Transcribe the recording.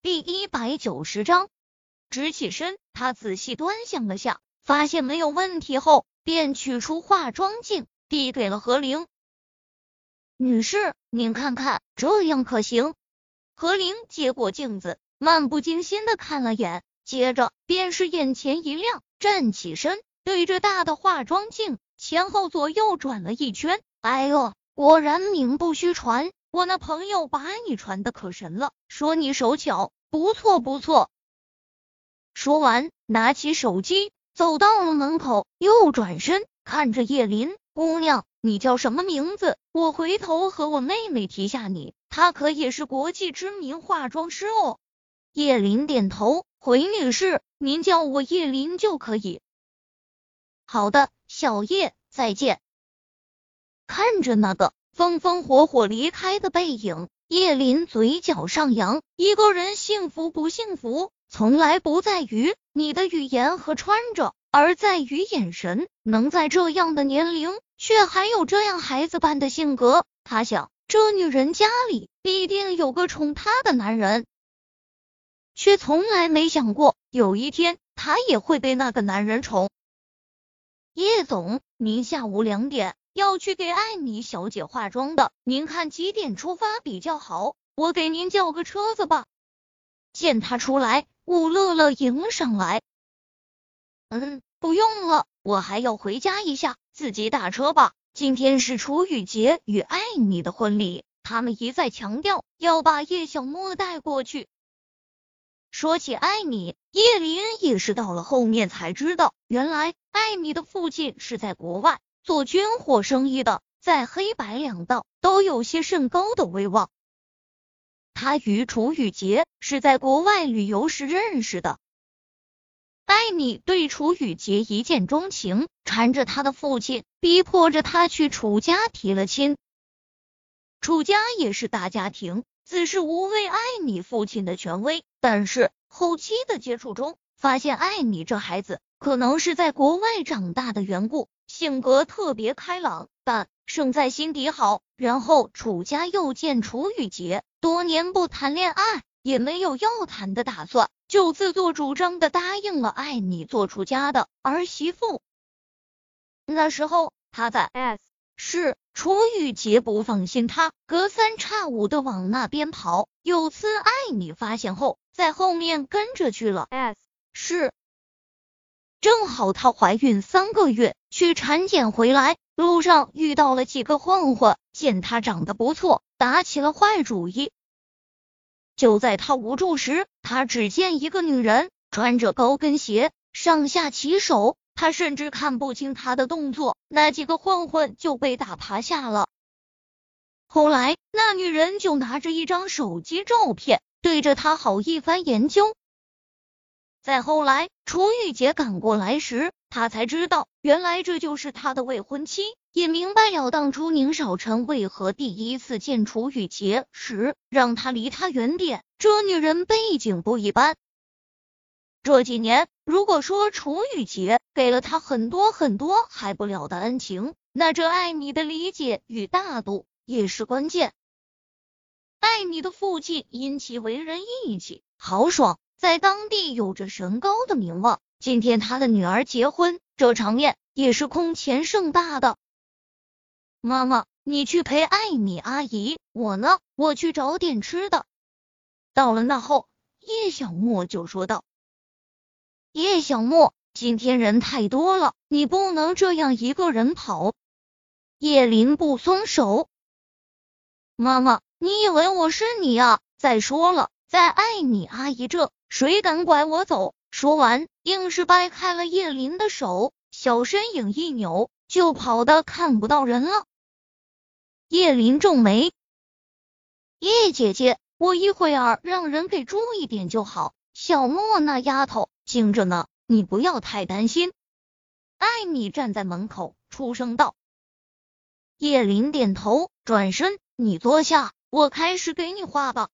第一百九十章，直起身，他仔细端详了下，发现没有问题后，便取出化妆镜，递给了何灵女士：“您看看，这样可行？”何灵接过镜子，漫不经心的看了眼，接着便是眼前一亮，站起身，对着大的化妆镜前后左右转了一圈。哎呦，果然名不虚传。我那朋友把你传的可神了，说你手巧，不错不错。说完，拿起手机，走到了门口，又转身看着叶林姑娘，你叫什么名字？我回头和我妹妹提下你，她可也是国际知名化妆师哦。叶林点头，回女士，您叫我叶林就可以。好的，小叶，再见。看着那个。风风火火离开的背影，叶林嘴角上扬。一个人幸福不幸福，从来不在于你的语言和穿着，而在于眼神。能在这样的年龄，却还有这样孩子般的性格，他想，这女人家里必定有个宠她的男人，却从来没想过有一天，她也会被那个男人宠。叶总，您下午两点。要去给艾米小姐化妆的，您看几点出发比较好？我给您叫个车子吧。见他出来，武乐乐迎了上来。嗯，不用了，我还要回家一下，自己打车吧。今天是楚雨洁与艾米的婚礼，他们一再强调要把叶小莫带过去。说起艾米，叶林也是到了后面才知道，原来艾米的父亲是在国外。做军火生意的，在黑白两道都有些甚高的威望。他与楚雨洁是在国外旅游时认识的。艾米对楚雨洁一见钟情，缠着他的父亲，逼迫着他去楚家提了亲。楚家也是大家庭，自是无畏艾米父亲的权威。但是后期的接触中，发现艾米这孩子可能是在国外长大的缘故。性格特别开朗，但胜在心底好。然后楚家又见楚雨洁多年不谈恋爱，也没有要谈的打算，就自作主张的答应了爱你做楚家的儿媳妇。那时候他在 S 市，楚雨洁不放心他，隔三差五的往那边跑。有次艾米发现后，在后面跟着去了 S 市。正好她怀孕三个月，去产检回来，路上遇到了几个混混，见他长得不错，打起了坏主意。就在他无助时，他只见一个女人穿着高跟鞋，上下其手，他甚至看不清她的动作，那几个混混就被打趴下了。后来，那女人就拿着一张手机照片，对着他好一番研究。再后来，楚雨洁赶过来时，他才知道，原来这就是他的未婚妻，也明白了当初宁少臣为何第一次见楚雨洁时让他离他远点。这女人背景不一般。这几年，如果说楚雨洁给了他很多很多还不了的恩情，那这爱你的理解与大度也是关键。爱你的父亲因其为人义气豪爽。在当地有着神高的名望。今天他的女儿结婚，这场面也是空前盛大的。妈妈，你去陪艾米阿姨，我呢，我去找点吃的。到了那后，叶小莫就说道：“叶小莫，今天人太多了，你不能这样一个人跑。”叶林不松手。妈妈，你以为我是你啊？再说了，在艾米阿姨这。谁敢拐我走？说完，硬是掰开了叶林的手，小身影一扭，就跑的看不到人了。叶林皱眉：“叶姐姐，我一会儿让人给注意点就好。小莫那丫头静着呢，你不要太担心。”艾米站在门口，出声道。叶林点头，转身：“你坐下，我开始给你画吧。”